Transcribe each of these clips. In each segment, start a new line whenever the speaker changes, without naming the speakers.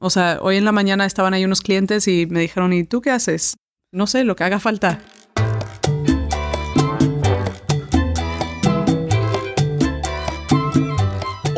O sea, hoy en la mañana estaban ahí unos clientes y me dijeron, ¿y tú qué haces? No sé, lo que haga falta.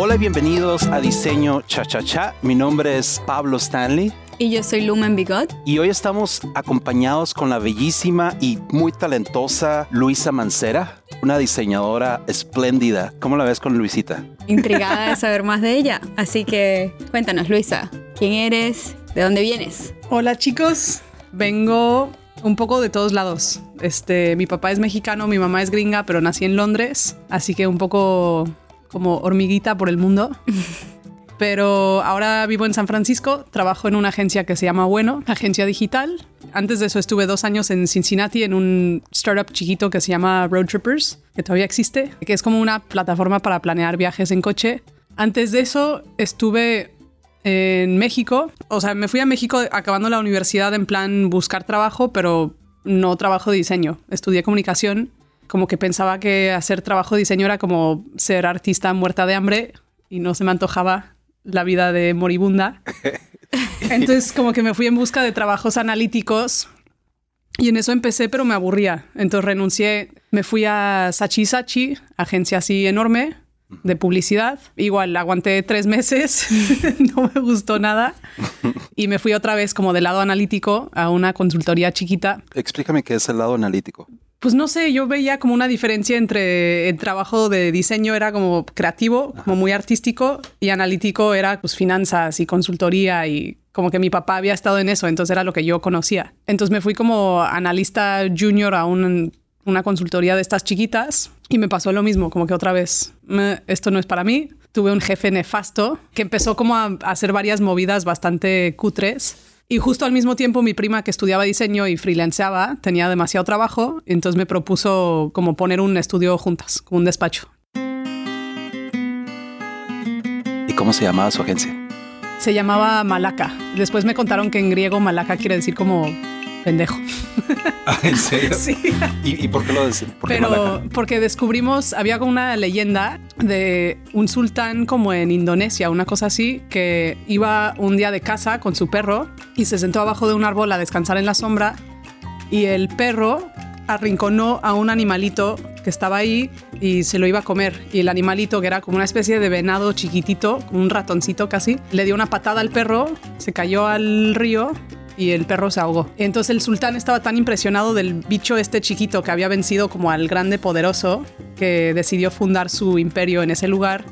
Hola y bienvenidos a Diseño Cha Cha Cha. Mi nombre es Pablo Stanley.
Y yo soy Lumen Bigot.
Y hoy estamos acompañados con la bellísima y muy talentosa Luisa Mancera, una diseñadora espléndida. ¿Cómo la ves con Luisita?
Intrigada de saber más de ella. Así que cuéntanos, Luisa, ¿quién eres? ¿De dónde vienes?
Hola chicos, vengo un poco de todos lados. Este, mi papá es mexicano, mi mamá es gringa, pero nací en Londres, así que un poco como hormiguita por el mundo. Pero ahora vivo en San Francisco, trabajo en una agencia que se llama Bueno, agencia digital. Antes de eso estuve dos años en Cincinnati en un startup chiquito que se llama Road Trippers, que todavía existe, que es como una plataforma para planear viajes en coche. Antes de eso estuve en México, o sea, me fui a México acabando la universidad en plan buscar trabajo, pero no trabajo de diseño. Estudié comunicación, como que pensaba que hacer trabajo de diseño era como ser artista muerta de hambre y no se me antojaba la vida de moribunda. Entonces como que me fui en busca de trabajos analíticos y en eso empecé, pero me aburría. Entonces renuncié, me fui a Sachi Sachi, agencia así enorme de publicidad. Igual aguanté tres meses, no me gustó nada y me fui otra vez como del lado analítico a una consultoría chiquita.
Explícame qué es el lado analítico.
Pues no sé, yo veía como una diferencia entre el trabajo de diseño era como creativo, como muy artístico, y analítico era pues finanzas y consultoría y como que mi papá había estado en eso, entonces era lo que yo conocía. Entonces me fui como analista junior a una consultoría de estas chiquitas y me pasó lo mismo, como que otra vez, esto no es para mí. Tuve un jefe nefasto que empezó como a hacer varias movidas bastante cutres y justo al mismo tiempo mi prima que estudiaba diseño y freelanceaba tenía demasiado trabajo, entonces me propuso como poner un estudio juntas, como un despacho.
¿Y cómo se llamaba su agencia?
Se llamaba Malaka. Después me contaron que en griego Malaka quiere decir como pendejo.
Ah, ¿En serio?
Sí.
¿Y, por qué lo decís?
Pero porque descubrimos, había una leyenda de un sultán como en Indonesia, una cosa así, que iba un día de casa con su perro y se sentó abajo de un árbol a descansar en la sombra y el perro arrinconó a un animalito que estaba ahí y se lo iba a comer. Y el animalito, que era como una especie de venado chiquitito, un ratoncito casi, le dio una patada al perro, se cayó al río y el perro se ahogó. Entonces el sultán estaba tan impresionado del bicho este chiquito que había vencido como al grande poderoso que decidió fundar su imperio en ese lugar.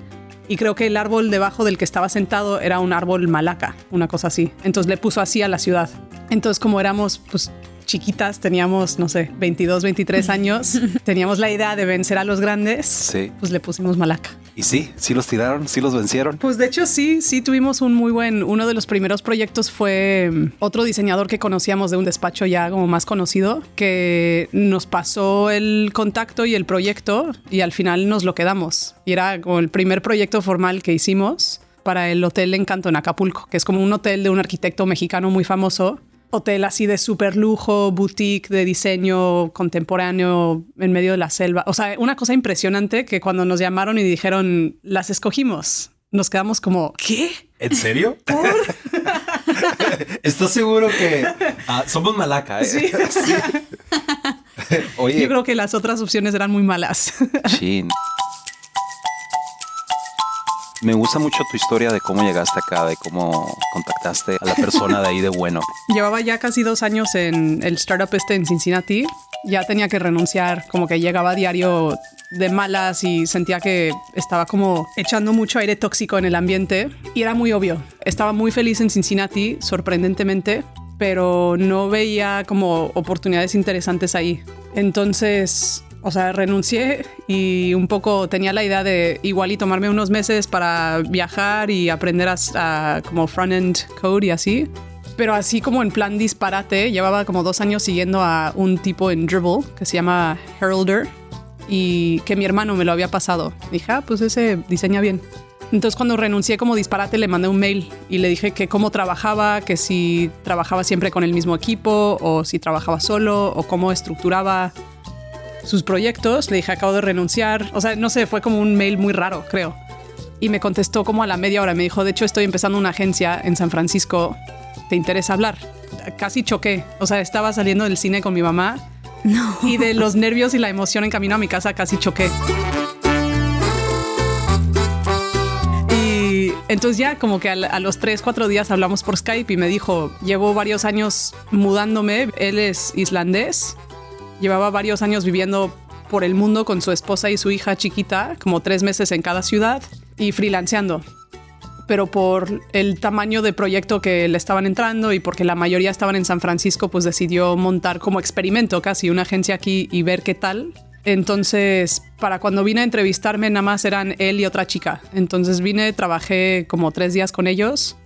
Y creo que el árbol debajo del que estaba sentado era un árbol malaca, una cosa así. Entonces le puso así a la ciudad. Entonces como éramos pues chiquitas, teníamos, no sé, 22, 23 años, teníamos la idea de vencer a los grandes,
sí.
pues le pusimos Malaca.
Y sí, sí los tiraron, sí los vencieron.
Pues de hecho sí, sí tuvimos un muy buen, uno de los primeros proyectos fue mm, otro diseñador que conocíamos de un despacho ya como más conocido, que nos pasó el contacto y el proyecto y al final nos lo quedamos. Y era como el primer proyecto formal que hicimos para el Hotel Encanto en Acapulco, que es como un hotel de un arquitecto mexicano muy famoso hotel así de super lujo, boutique de diseño contemporáneo en medio de la selva. O sea, una cosa impresionante que cuando nos llamaron y dijeron, las escogimos, nos quedamos como, ¿qué?
¿En serio? ¿Estás seguro que ah, somos malaca? ¿eh?
Sí. Oye. Yo creo que las otras opciones eran muy malas.
Sí. Me gusta mucho tu historia de cómo llegaste acá, de cómo contactaste a la persona de ahí de bueno.
Llevaba ya casi dos años en el startup este en Cincinnati. Ya tenía que renunciar, como que llegaba a diario de malas y sentía que estaba como echando mucho aire tóxico en el ambiente. Y era muy obvio. Estaba muy feliz en Cincinnati, sorprendentemente, pero no veía como oportunidades interesantes ahí. Entonces o sea, renuncié y un poco tenía la idea de igual y tomarme unos meses para viajar y aprender a, como front-end code y así. Pero así como en plan disparate, llevaba como dos años siguiendo a un tipo en Dribble que se llama Heralder y que mi hermano me lo había pasado. Dije, ah, pues ese diseña bien. Entonces cuando renuncié como disparate le mandé un mail y le dije que cómo trabajaba, que si trabajaba siempre con el mismo equipo o si trabajaba solo o cómo estructuraba sus proyectos. Le dije, acabo de renunciar. O sea, no sé, fue como un mail muy raro, creo. y me contestó como a la media hora. Me dijo, de hecho estoy empezando una agencia en San Francisco, ¿te interesa hablar? Casi choqué, o sea, estaba saliendo del cine con mi mamá
No.
y de los nervios y la emoción en camino a mi casa casi choqué. Y entonces ya como que a los tres, cuatro días hablamos por Skype y me dijo, llevo varios años mudándome, él es islandés, llevaba varios años viviendo por el mundo con su esposa y su hija chiquita, como tres meses en cada ciudad y freelanceando. Pero por el tamaño de proyecto que le estaban entrando y porque la mayoría estaban en San Francisco, pues decidió montar como experimento casi una agencia aquí y ver qué tal. Entonces, para cuando vine a entrevistarme, nada más eran él y otra chica. Entonces vine, trabajé como tres días con ellos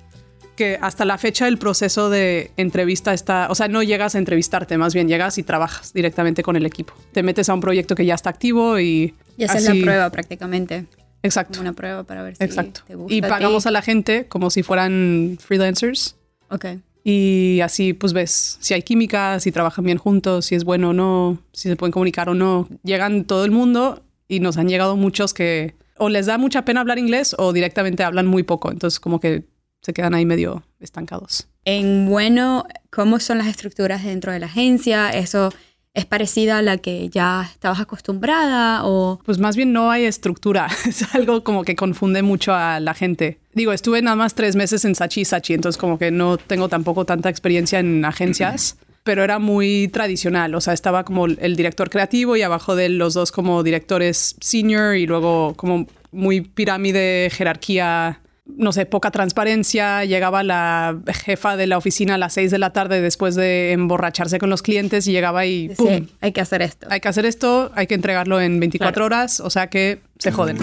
que hasta la fecha el proceso de entrevista está, o sea, no llegas a entrevistarte, más bien llegas y trabajas directamente con el equipo. Te metes a un proyecto que ya está activo y...
Y esa es
así-
la prueba prácticamente.
Exacto.
Como una prueba para ver si
Exacto.
te gusta.
Y
a
pagamos a la gente como si fueran freelancers.
Ok.
Y así pues ves si hay química, si trabajan bien juntos, si es bueno o no, si se pueden comunicar o no. Llegan todo el mundo y nos han llegado muchos que o les da mucha pena hablar inglés o directamente hablan muy poco. Entonces como que se quedan ahí medio estancados.
En bueno, ¿cómo son las estructuras dentro de la agencia? ¿Eso es parecida a la que ya estabas acostumbrada o
Pues más bien no hay estructura. Es algo como que confunde mucho a la gente. Digo, estuve nada más tres meses en Sachi Sachi, entonces como que no tengo tampoco tanta experiencia en agencias, pero era muy tradicional. O sea, estaba como el director creativo y abajo de él los dos como directores senior y luego como muy pirámide, jerarquía. No sé, poca transparencia. Llegaba la jefa de la oficina a las seis de la tarde después de emborracharse con los clientes y llegaba y ¡pum!
sí, hay que hacer esto?
hay que hacer esto, hay que entregarlo en 24
Claro.
horas, o sea que se joden.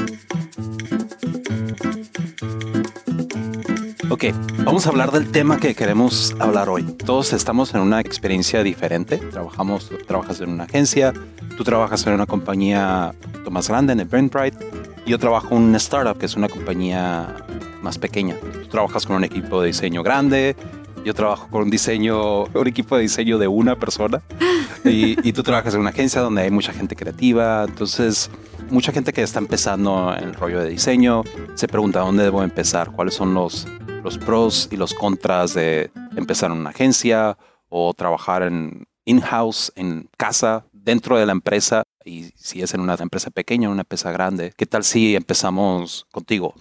Ok, vamos a hablar del tema que queremos hablar hoy. Todos estamos en una experiencia diferente. Trabajamos, trabajas en una agencia, tú trabajas en una compañía un poquito más grande, en Eventbrite. y Yo trabajo en una startup, que es una compañía más pequeña. Tú trabajas con un equipo de diseño grande, yo trabajo con un diseño, un equipo de diseño de una persona. Y, y tú trabajas en una agencia donde hay mucha gente creativa. Entonces, mucha gente que está empezando en el rollo de diseño se pregunta dónde debo empezar, cuáles son los, los pros y los contras de empezar en una agencia o trabajar en in-house, en casa, dentro de la empresa. Y si es en una empresa pequeña o una empresa grande, ¿qué tal si empezamos contigo?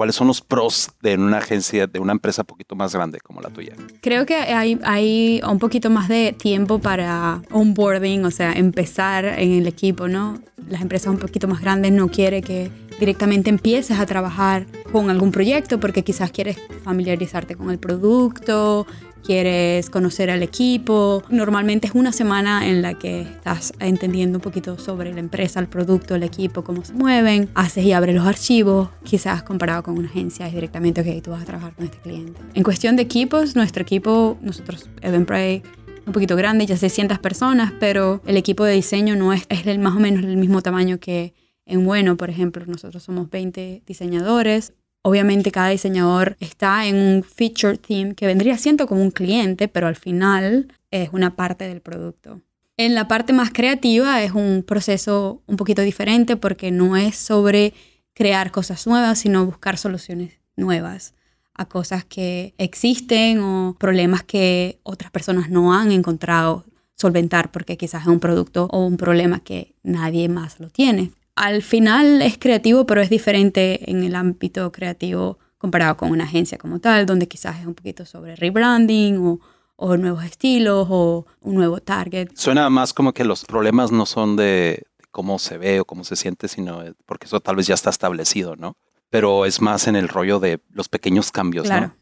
¿Cuáles son los pros de una agencia, de una empresa un poquito más grande como la tuya?
Creo que hay, hay un poquito más de tiempo para onboarding, o sea, empezar en el equipo, ¿no? Las empresas un poquito más grandes no quiere que directamente empieces a trabajar con algún proyecto porque quizás quieres familiarizarte con el producto, quieres conocer al equipo. Normalmente es una semana en la que estás entendiendo un poquito sobre la empresa, el producto, el equipo, cómo se mueven, haces y abres los archivos, quizás comparado con una agencia es directamente, ok, tú vas a trabajar con este cliente. En cuestión de equipos, nuestro equipo, nosotros, Eventbrite, un poquito grande, ya 600 personas, pero el equipo de diseño no es, es el, más o menos el mismo tamaño que en Bueno, por ejemplo, nosotros somos 20 diseñadores. Obviamente cada diseñador está en un feature team que vendría siendo como un cliente, pero al final es una parte del producto. En la parte más creativa es un proceso un poquito diferente porque no es sobre crear cosas nuevas, sino buscar soluciones nuevas a cosas que existen o problemas que otras personas no han encontrado solventar porque quizás es un producto o un problema que nadie más lo tiene. Al final es creativo, pero es diferente en el ámbito creativo comparado con una agencia como tal, donde quizás es un poquito sobre rebranding o, o nuevos estilos o un nuevo target.
Suena más como que los problemas no son de cómo se ve o cómo se siente, sino porque eso tal vez ya está establecido, ¿no? Pero es más en el rollo de los pequeños cambios,
Claro.
¿no?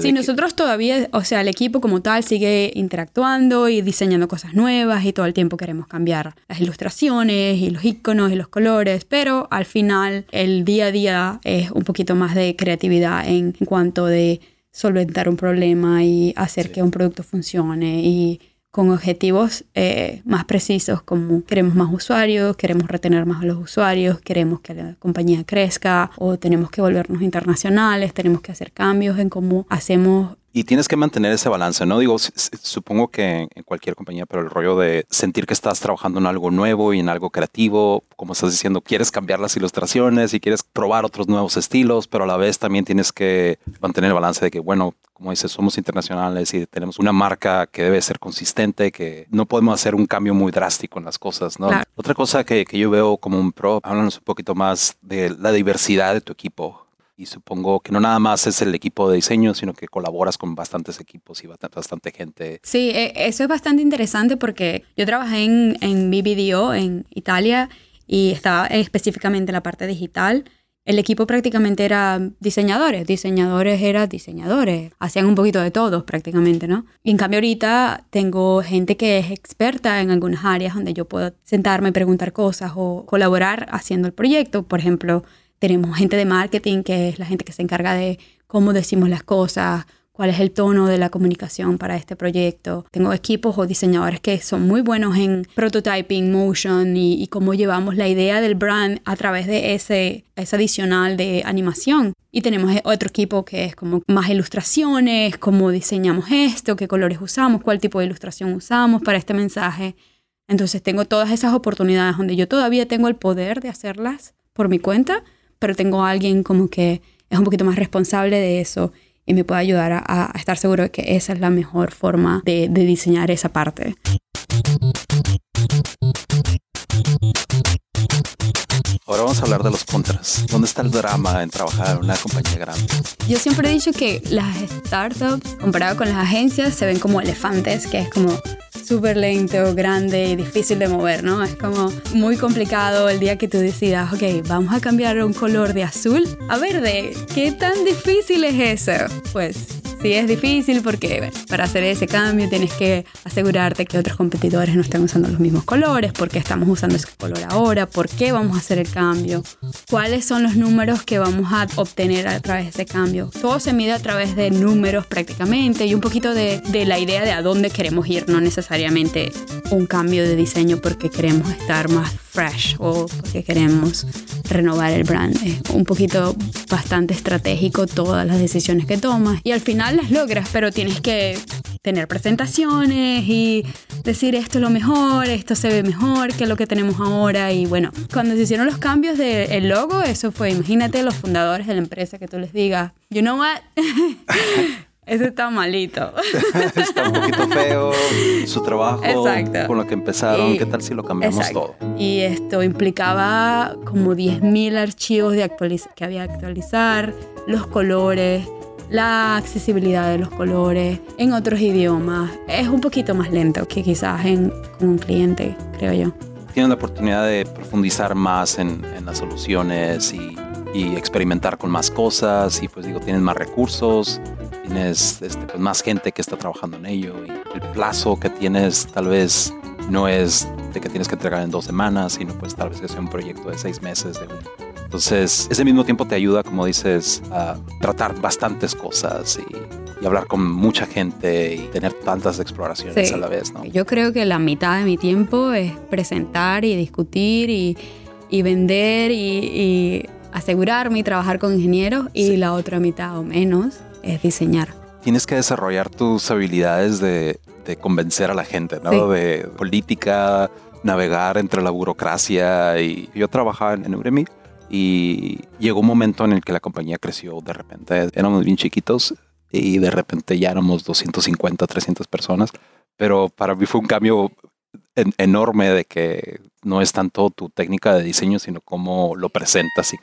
Sí,
que-
nosotros todavía, o sea, el equipo como tal sigue interactuando y diseñando cosas nuevas y todo el tiempo queremos cambiar las ilustraciones y los iconos y los colores, pero al final el día a día es un poquito más de creatividad en, en cuanto de solventar un problema y hacer
Sí.
que un producto funcione y con objetivos eh, más precisos como queremos más usuarios, queremos retener más a los usuarios, queremos que la compañía crezca o tenemos que volvernos internacionales, tenemos que hacer cambios en cómo hacemos
Y tienes que mantener ese balance, ¿no? Digo, supongo que en cualquier compañía, pero el rollo de sentir que estás trabajando en algo nuevo y en algo creativo, como estás diciendo, quieres cambiar las ilustraciones y quieres probar otros nuevos estilos, pero a la vez también tienes que mantener el balance de que, bueno, como dices, somos internacionales y tenemos una marca que debe ser consistente, que no podemos hacer un cambio muy drástico en las cosas, ¿no? Otra cosa que, que yo veo como un pro, háblanos un poquito más de la diversidad de tu equipo y supongo que no nada más es el equipo de diseño, sino que colaboras con bastantes equipos y bastante gente.
Sí, e, eso es bastante interesante porque yo trabajé en, en BBDO en Italia y estaba específicamente en la parte digital. El equipo prácticamente era diseñadores, diseñadores eran diseñadores, hacían un poquito de todos prácticamente, ¿no? Y en cambio ahorita tengo gente que es experta en algunas áreas donde yo puedo sentarme y preguntar cosas o colaborar haciendo el proyecto. Por ejemplo, tenemos gente de marketing, que es la gente que se encarga de cómo decimos las cosas, cuál es el tono de la comunicación para este proyecto. Tengo equipos o diseñadores que son muy buenos en prototyping, motion y, cómo llevamos la idea del brand a través de ese, ese adicional de animación. Y tenemos otro equipo que es como más ilustraciones, cómo diseñamos esto, qué colores usamos, cuál tipo de ilustración usamos para este mensaje. Entonces tengo todas esas oportunidades donde yo todavía tengo el poder de hacerlas por mi cuenta, pero tengo a alguien como que es un poquito más responsable de eso y me puede ayudar a, estar seguro de que esa es la mejor forma de, de diseñar esa parte.
Ahora vamos a hablar de los contras. ¿Dónde está el drama en trabajar en una compañía grande?
Yo siempre he dicho que las startups, comparado con las agencias, se ven como elefantes, que es como súper lento, grande y difícil de mover, ¿no? Es como muy complicado el día que tú decidas, ok, vamos a cambiar un color de azul a verde. ¿Qué tan difícil es eso? Pues sí es difícil porque para hacer ese cambio tienes que asegurarte que otros competidores no estén usando los mismos colores, por qué estamos usando ese color ahora, por qué vamos a hacer el cambio, cuáles son los números que vamos a obtener a través de ese cambio. Todo se mide a través de números prácticamente y un poquito de, de la idea de a dónde queremos ir, no necesariamente un cambio de diseño porque queremos estar más fresh o porque queremos renovar el brand. Es un poquito bastante estratégico todas las decisiones que tomas y al final las logras, pero tienes que tener presentaciones y decir esto es lo mejor, esto se ve mejor que lo que tenemos ahora y bueno, cuando se hicieron los cambios del logo, eso fue, imagínate los fundadores de la empresa que tú les digas, you know what? Ese está malito.
está un poquito feo. Su trabajo con lo que empezaron, ¿qué tal si lo cambiamos todo?
Y esto implicaba como 10.000 archivos de que había que actualizar, los colores, la accesibilidad de los colores en otros idiomas. Es un poquito más lento que quizás en, con un cliente, creo yo.
Tienen la oportunidad de profundizar más en, en las soluciones y, y experimentar con más cosas y pues digo, tienen más recursos tienes este, pues, más gente que está trabajando en ello y el plazo que tienes tal vez no es de que tienes que entregar en dos semanas, sino pues tal vez que sea un proyecto de seis meses. De Entonces, ese mismo tiempo te ayuda, como dices, a tratar bastantes cosas y, hablar con mucha gente y tener tantas exploraciones a la vez. ¿no?
Yo creo que la mitad de mi tiempo es presentar y discutir y, y vender y, y asegurarme y trabajar con ingenieros y la otra mitad o menos es diseñar.
Tienes que desarrollar tus habilidades de, convencer a la gente, ¿no? De política, navegar entre la burocracia. Y yo trabajaba en, Uremi y llegó un momento en el que la compañía creció de repente. Éramos bien chiquitos y de repente ya éramos 250, 300 personas. Pero para mí fue un cambio enorme de que no es tanto tu técnica de diseño, sino cómo lo presentas y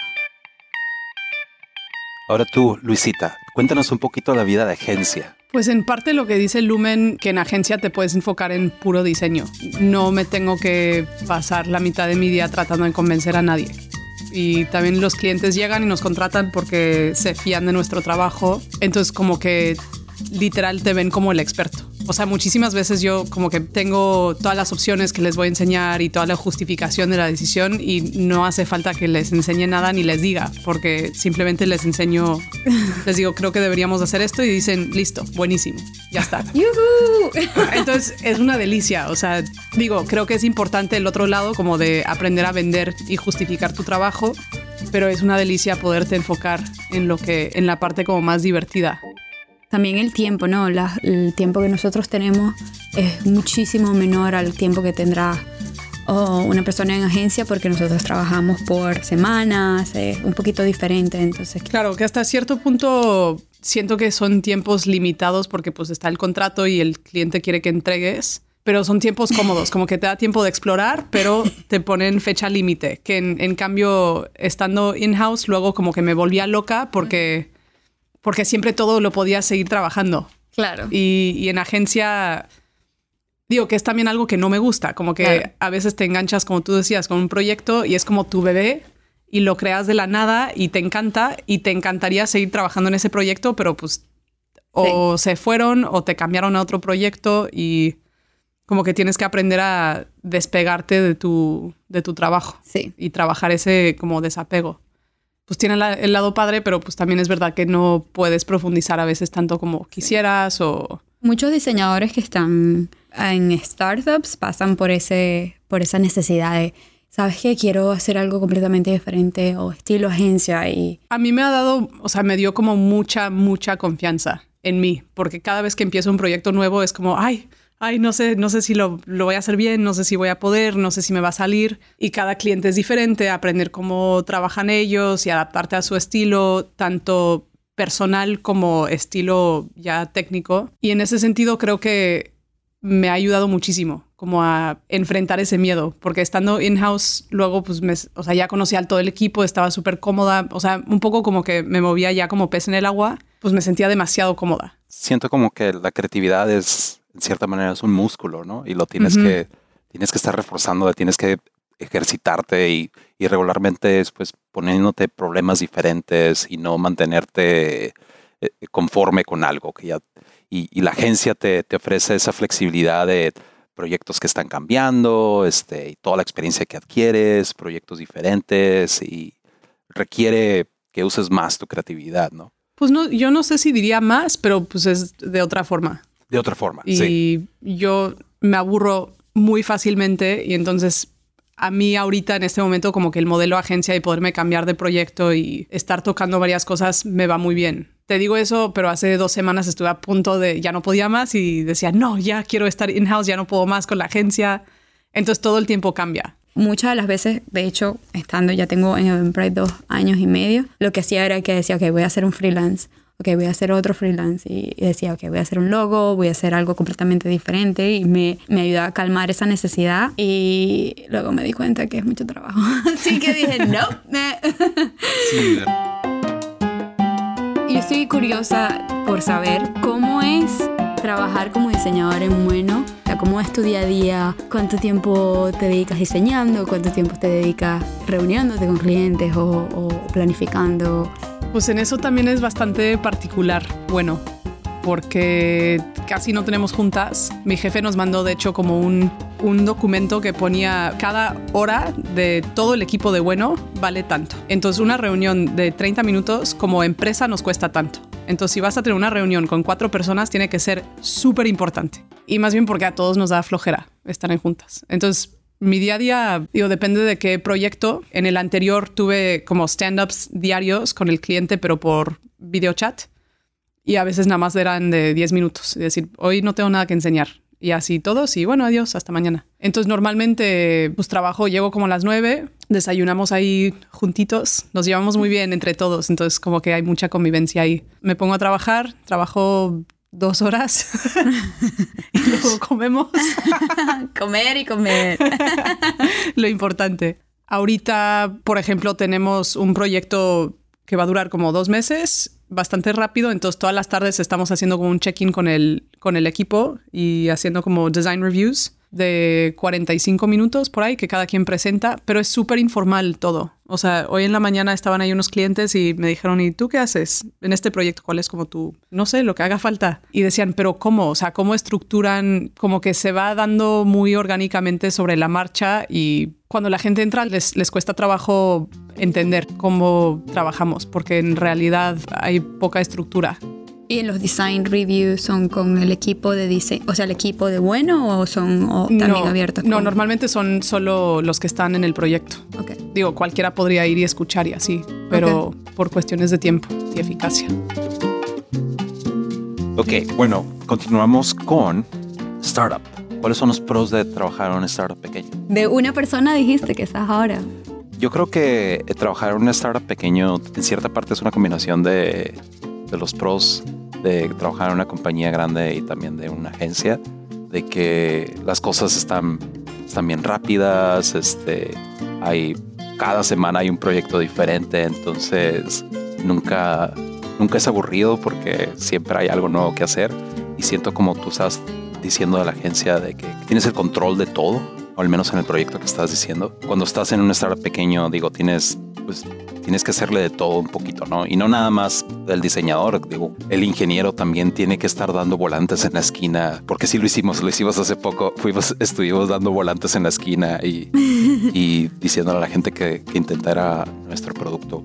Ahora tú, Luisita, cuéntanos un poquito la vida de agencia.
Pues en parte lo que dice Lumen, que en agencia te puedes enfocar en puro diseño. No me tengo que pasar la mitad de mi día tratando de convencer a nadie. Y también los clientes llegan y nos contratan porque se fían de nuestro trabajo. Entonces como que literal te ven como el experto. O sea, muchísimas veces yo como que tengo todas las opciones que les voy a enseñar y toda la justificación de la decisión y no hace falta que les enseñe nada ni les diga, porque simplemente les enseño, les digo, creo que deberíamos hacer esto y dicen, listo, buenísimo, ya está. Entonces es una delicia, o sea, digo, creo que es importante el otro lado como de aprender a vender y justificar tu trabajo, pero es una delicia poderte enfocar en lo que, en la parte como más divertida
también el tiempo, ¿no? el tiempo que nosotros tenemos es muchísimo menor al tiempo que tendrá una persona en agencia porque nosotros trabajamos por semanas, es un poquito diferente, entonces...
Claro, que hasta cierto punto siento que son tiempos limitados porque pues está el contrato y el cliente quiere que entregues, pero son tiempos cómodos, como que te da tiempo de explorar, pero te ponen fecha límite, que en, cambio estando in-house luego como que me volvía loca porque porque siempre todo lo podía seguir trabajando.
Claro.
Y, en agencia, digo que es también algo que no me gusta, como que a veces te enganchas, como tú decías, con un proyecto y es como tu bebé y lo creas de la nada y te encanta y te encantaría seguir trabajando en ese proyecto, pero pues o se fueron o te cambiaron a otro proyecto y como que tienes que aprender a despegarte de tu, de tu trabajo
sí.
y trabajar ese como desapego pues tiene el lado padre, pero pues también es verdad que no puedes profundizar a veces tanto como quisieras o...
Muchos diseñadores que están en startups pasan por, ese, por esa necesidad de, ¿sabes qué? Quiero hacer algo completamente diferente o estilo agencia y...
A mí me ha dado, o sea, me dio como mucha, mucha confianza en mí, porque cada vez que empiezo un proyecto nuevo es como, ay, ay, no sé, no sé si lo, voy a hacer bien, no sé si voy a poder, no sé si me va a salir. Y cada cliente es diferente, aprender cómo trabajan ellos y adaptarte a su estilo, tanto personal como estilo ya técnico. Y en ese sentido creo que me ha ayudado muchísimo como a enfrentar ese miedo, porque estando in-house luego pues me, o sea, ya conocía al todo el equipo, estaba súper cómoda, o sea, un poco como que me movía ya como pez en el agua, pues me sentía demasiado cómoda.
Siento como que la creatividad es en cierta manera es un músculo, ¿no? Y lo tienes que, tienes que estar reforzando, tienes que ejercitarte y, regularmente pues poniéndote problemas diferentes y no mantenerte eh, conforme con algo que ya y, la agencia te, te, ofrece esa flexibilidad de proyectos que están cambiando, este, y toda la experiencia que adquieres, proyectos diferentes y requiere que uses más tu creatividad, ¿no?
Pues no, yo no sé si diría más, pero pues es de otra forma
de otra forma.
Y yo me aburro muy fácilmente y entonces a mí ahorita en este momento como que el modelo agencia y poderme cambiar de proyecto y estar tocando varias cosas me va muy bien. Te digo eso, pero hace dos semanas estuve a punto de ya no podía más y decía, no, ya quiero estar in-house, ya no puedo más con la agencia. Entonces todo el tiempo cambia.
Muchas de las veces, de hecho, estando ya tengo en Eventbrite dos años y medio, lo que hacía era que decía, ok, voy a hacer un freelance ok, voy a hacer otro freelance. Y, decía, ok, voy a hacer un logo, voy a hacer algo completamente diferente. Y me, me ayudaba a calmar esa necesidad. Y luego me di cuenta que es mucho trabajo. Así que dije, no. sí. Y estoy curiosa por saber cómo es trabajar como diseñador en Bueno. ¿Cómo es tu día a día? ¿Cuánto tiempo te dedicas diseñando? ¿Cuánto tiempo te dedicas reuniéndote con clientes o, o planificando?
Pues en eso también es bastante particular. Bueno, porque casi no tenemos juntas. Mi jefe nos mandó, de hecho, como un, un, documento que ponía cada hora de todo el equipo de bueno vale tanto. Entonces, una reunión de 30 minutos como empresa nos cuesta tanto. Entonces, si vas a tener una reunión con cuatro personas, tiene que ser súper importante. Y más bien porque a todos nos da flojera estar en juntas. Entonces, mi día a día, digo, depende de qué proyecto. En el anterior tuve como stand-ups diarios con el cliente, pero por videochat. Y a veces nada más eran de 10 minutos. Es decir, hoy no tengo nada que enseñar. Y así todos. Y bueno, adiós, hasta mañana. Entonces normalmente pues trabajo, llego como a las 9, desayunamos ahí juntitos, nos llevamos muy bien entre todos. Entonces como que hay mucha convivencia ahí. Me pongo a trabajar, trabajo dos horas y luego comemos.
comer y comer.
Lo importante. Ahorita, por ejemplo, tenemos un proyecto que va a durar como dos meses, bastante rápido. Entonces, todas las tardes estamos haciendo como un check-in con el, con el equipo y haciendo como design reviews de 45 minutos por ahí que cada quien presenta, pero es súper informal todo. O sea, hoy en la mañana estaban ahí unos clientes y me dijeron, ¿y tú qué haces en este proyecto? ¿Cuál es como tú? No sé, lo que haga falta. Y decían, pero ¿cómo? O sea, ¿cómo estructuran? Como que se va dando muy orgánicamente sobre la marcha y cuando la gente entra les, les cuesta trabajo entender cómo trabajamos, porque en realidad hay poca estructura.
¿Y en los design reviews son con el equipo de diseño, o sea, el equipo de bueno o son también abiertos?
No, normalmente son solo los que están en el proyecto.
Okay.
Digo, cualquiera podría ir y escuchar y así, pero por cuestiones de tiempo y eficacia.
Ok, bueno, continuamos con startup. ¿Cuáles son los pros de trabajar en un startup pequeño?
De una persona dijiste que estás ahora.
Yo creo que eh, trabajar en un startup pequeño en cierta parte es una combinación de, de los pros de trabajar en una compañía grande y también de una agencia, de que las cosas están, están bien rápidas, este, hay, cada semana hay un proyecto diferente, entonces nunca, nunca es aburrido porque siempre hay algo nuevo que hacer y siento como tú estás diciendo a la agencia de que tienes el control de todo, o al menos en el proyecto que estás diciendo. Cuando estás en un startup pequeño, digo, tienes, pues, tienes que hacerle de todo un poquito, ¿no? Y no nada más el diseñador, digo, el ingeniero también tiene que estar dando volantes en la esquina, porque sí lo hicimos, lo hicimos hace poco, fuimos, estuvimos dando volantes en la esquina y, y diciéndole a la gente que, que intentara nuestro producto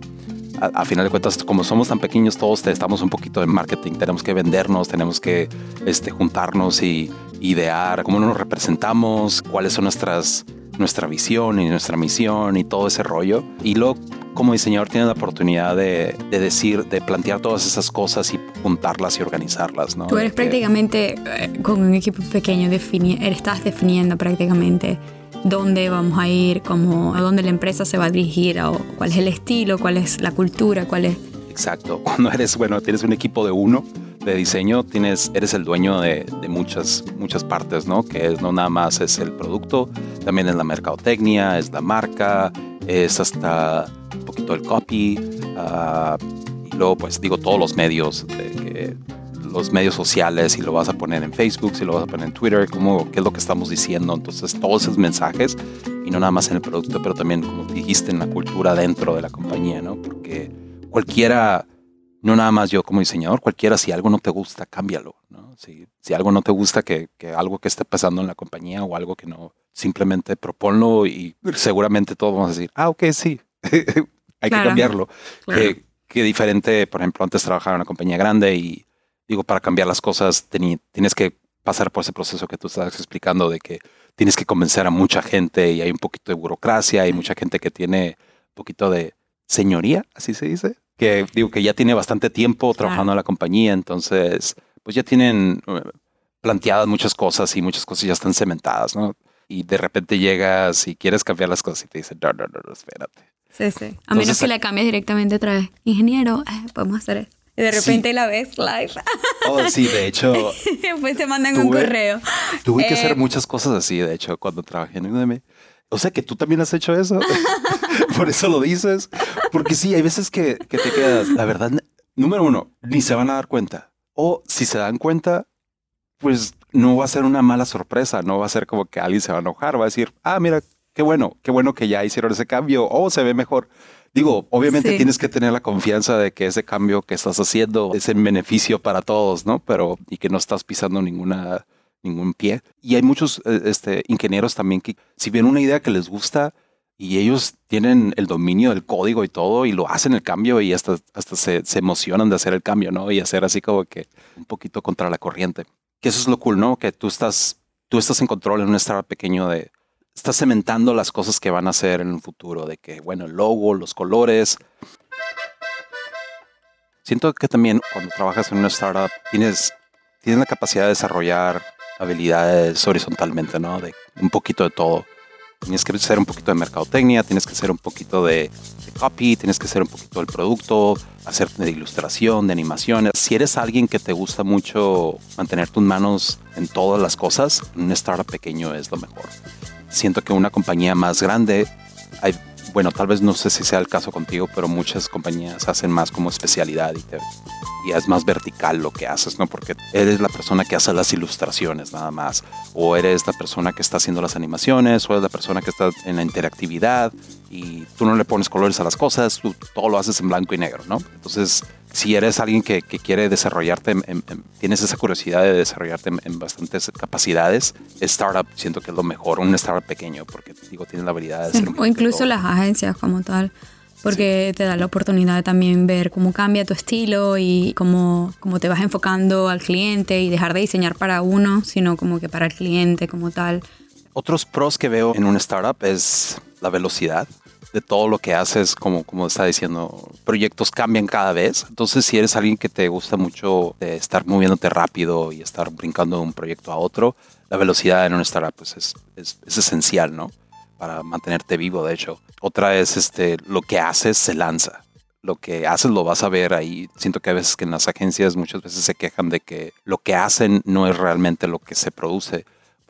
a, final de cuentas, como somos tan pequeños, todos estamos un poquito en marketing, tenemos que vendernos, tenemos que este, juntarnos y idear cómo nos representamos, cuáles son nuestras, nuestra visión y nuestra misión y todo ese rollo. Y luego, como diseñador, tienes la oportunidad de, de decir, de plantear todas esas cosas y juntarlas y organizarlas. ¿no?
Tú eres prácticamente, eh, con un equipo pequeño, defini estás definiendo prácticamente dónde vamos a ir, cómo, a dónde la empresa se va a dirigir, o cuál es el estilo, cuál es la cultura, cuál es...
Exacto. Cuando eres, bueno, tienes un equipo de uno de diseño, tienes, eres el dueño de, de, muchas, muchas partes, ¿no? Que es, no nada más es el producto, también es la mercadotecnia, es la marca, es hasta poquito el copy, uh, y luego, pues digo, todos los medios de que los medios sociales, si lo vas a poner en Facebook, si lo vas a poner en Twitter, cómo, qué es lo que estamos diciendo. Entonces, todos esos mensajes, y no nada más en el producto, pero también, como dijiste, en la cultura dentro de la compañía, ¿no? Porque cualquiera, no nada más yo como diseñador, cualquiera, si algo no te gusta, cámbialo, ¿no? Si, si algo no te gusta, que, que algo que esté pasando en la compañía o algo que no, simplemente proponlo y seguramente todos vamos a decir, ah, ok, sí, hay claro, que cambiarlo. Claro. Que, que diferente, por ejemplo, antes trabajaba en una compañía grande y digo, para cambiar las cosas tienes que pasar por ese proceso que tú estás explicando de que tienes que convencer a mucha gente y hay un poquito de burocracia, hay mucha gente que tiene un poquito de señoría, así se dice, que digo que ya tiene bastante tiempo trabajando en la compañía, entonces pues ya tienen eh, planteadas muchas cosas y muchas cosas ya están cementadas, ¿no? Y de repente llegas y quieres cambiar las cosas y te dicen, no, no, no, espérate.
Sí, sí. A Entonces, menos que la cambies directamente otra vez. Ingeniero, eh, podemos hacer esto. Y de repente sí. la ves live.
Oh, sí, de hecho.
Después te mandan tuve, un correo.
Tuve eh, que hacer muchas cosas así, de hecho, cuando trabajé en UDM. O sea que tú también has hecho eso. Por eso lo dices. Porque sí, hay veces que, que te quedas, la verdad, número uno, ni se van a dar cuenta. O si se dan cuenta, pues no va a ser una mala sorpresa. No va a ser como que alguien se va a enojar. Va a decir, ah, mira, qué bueno, qué bueno que ya hicieron ese cambio. O se ve mejor. Digo, obviamente sí. tienes que tener la confianza de que ese cambio que estás haciendo es en beneficio para todos, ¿no? Pero y que no estás pisando ninguna ningún pie. Y hay muchos este, ingenieros también que si ven una idea que les gusta y ellos tienen el dominio del código y todo y lo hacen el cambio y hasta, hasta se, se emocionan de hacer el cambio, ¿no? Y hacer así como que un poquito contra la corriente. Que eso es lo cool, ¿no? Que tú estás, tú estás en control en un startup pequeño de, estás cementando las cosas que van a hacer en el futuro, de que, bueno, el logo, los colores. Siento que también cuando trabajas en una startup tienes, tienes la capacidad de desarrollar habilidades horizontalmente, ¿no? De un poquito de todo. Tienes que hacer un poquito de mercadotecnia, tienes que hacer un poquito de, copy, tienes que hacer un poquito del producto, hacer de ilustración, de animaciones. Si eres alguien que te gusta mucho mantener tus manos en todas las cosas, un startup pequeño es lo mejor siento que una compañía más grande, hay, bueno, tal vez no sé si sea el caso contigo, pero muchas compañías hacen más como especialidad y, y es más vertical lo que haces, ¿no? Porque eres la persona que hace las ilustraciones nada más, o eres la persona que está haciendo las animaciones, o eres la persona que está en la interactividad y tú no le pones colores a las cosas, tú todo lo haces en blanco y negro, ¿no? Entonces, si eres alguien que, que quiere desarrollarte, en, en, tienes esa curiosidad de desarrollarte en, bastantes capacidades, startup siento que es lo mejor, un startup pequeño, porque digo, tiene la habilidad de
sí,
ser
O incluso las agencias como tal, porque sí. te da la oportunidad de también ver cómo cambia tu estilo y cómo, cómo te vas enfocando al cliente y dejar de diseñar para uno, sino como que para el cliente como tal.
Otros pros que veo en un startup es la velocidad de todo lo que haces, como, como está diciendo, proyectos cambian cada vez. Entonces, si eres alguien que te gusta mucho de estar moviéndote rápido y estar brincando de un proyecto a otro, la velocidad en una startup pues, es, es, es esencial, ¿no? Para mantenerte vivo, de hecho. Otra es este, lo que haces se lanza lo que haces lo vas a ver ahí. Siento que a veces que en las agencias muchas veces se quejan de que lo que hacen no es realmente lo que se produce,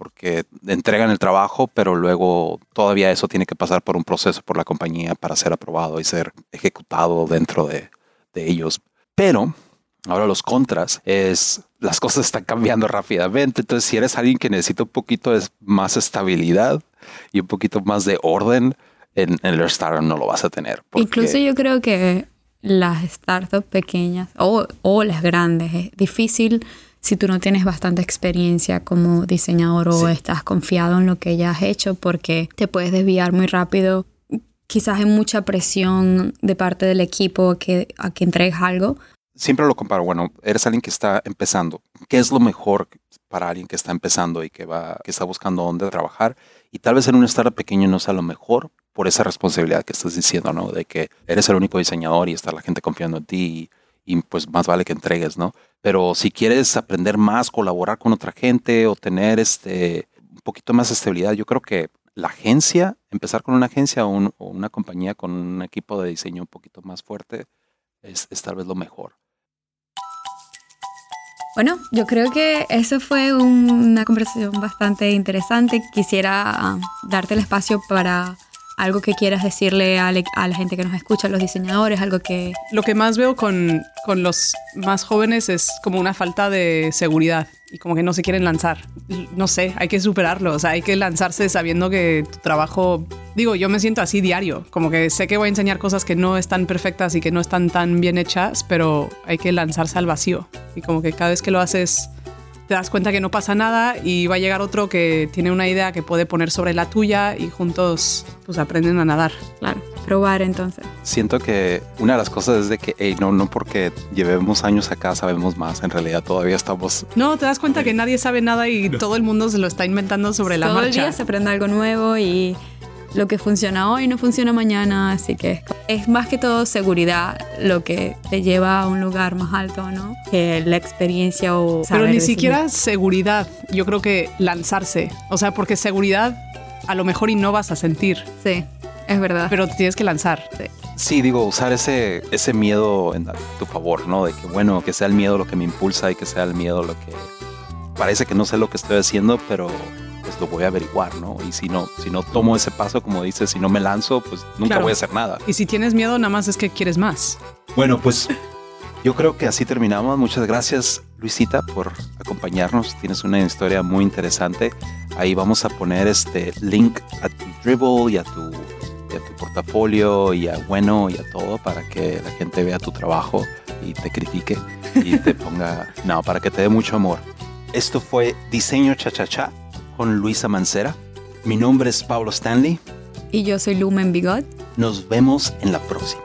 porque entregan el trabajo, pero luego todavía eso tiene que pasar por un proceso por la compañía para ser aprobado y ser ejecutado dentro de, de ellos. Pero ahora los contras es las cosas están cambiando rápidamente. Entonces, si eres alguien que necesita un poquito de más estabilidad y un poquito más de orden, en, en el startup no lo vas a tener. porque-
Incluso yo creo que las startups pequeñas o, o las grandes es difícil si tú no tienes bastante experiencia como diseñador o estás confiado en lo que ya has hecho porque te puedes desviar muy rápido. Quizás hay mucha presión de parte del equipo a que, a que entregues algo.
siempre lo comparo. Bueno, eres alguien que está empezando. ¿Qué es lo mejor para alguien que está empezando y que va, que está buscando dónde trabajar? Y tal vez en un startup pequeño no sea lo mejor por esa responsabilidad que estás diciendo, ¿no? De que eres el único diseñador y está la gente confiando en ti y, y, pues más vale que entregues, ¿no? Pero si quieres aprender más, colaborar con otra gente o tener este un poquito más estabilidad, yo creo que la agencia, empezar con una agencia o, un- o una compañía con un equipo de diseño un poquito más fuerte es, tal vez lo mejor.
Bueno, yo creo que eso fue un- una conversación bastante interesante. Quisiera darte el espacio para algo que quieras decirle a, le- a la gente que nos escucha, a los diseñadores, algo que...
Lo que más veo con, con los más jóvenes es como una falta de seguridad y como que no se quieren lanzar. No sé, hay que superarlo, o sea, hay que lanzarse sabiendo que tu trabajo, digo, yo me siento así diario, como que sé que voy a enseñar cosas que no están perfectas y que no están tan bien hechas, pero hay que lanzarse al vacío y como que cada vez que lo haces te das cuenta que no pasa nada y va a llegar otro que tiene una idea que puede poner sobre la tuya y juntos pues aprenden a nadar.
Claro, probar entonces.
Siento que una de las cosas es de que, hey, no, no porque llevemos años acá sabemos más, en realidad todavía estamos...
No, te das cuenta que nadie sabe nada y todo el mundo se lo está inventando sobre la
Todo el día se aprende algo nuevo y lo que funciona hoy no funciona mañana, así que es más que todo seguridad lo que te lleva a un lugar más alto, ¿no? Que la experiencia o
Pero
saber
ni
decidir.
siquiera seguridad, yo creo que lanzarse. O sea, porque seguridad a lo mejor y no vas a sentir,
Sí, es verdad.
pero te tienes que lanzar.
Sí, digo, usar ese, ese miedo en tu favor, ¿no? De que, bueno, que sea el miedo lo que me impulsa y que sea el miedo lo que... Parece que no sé lo que estoy haciendo, pero pues lo voy a averiguar, ¿no? Y si no, si no tomo ese paso, como dices, si no me lanzo, pues nunca
Claro.
voy a hacer nada.
Y si tienes miedo, nada más es que quieres más.
Bueno, pues yo creo que así terminamos. Muchas gracias, Luisita, por acompañarnos. Tienes una historia muy interesante. Ahí vamos a poner este link a tu dribble y a tu, y a tu portafolio y a bueno y a todo para que la gente vea tu trabajo y te critique y te ponga, no, para que te dé mucho amor. Esto fue Diseño Cha-Cha-Cha con Luisa Mancera. Mi nombre es Pablo Stanley.
Y yo soy Lumen Bigot.
Nos vemos en la próxima.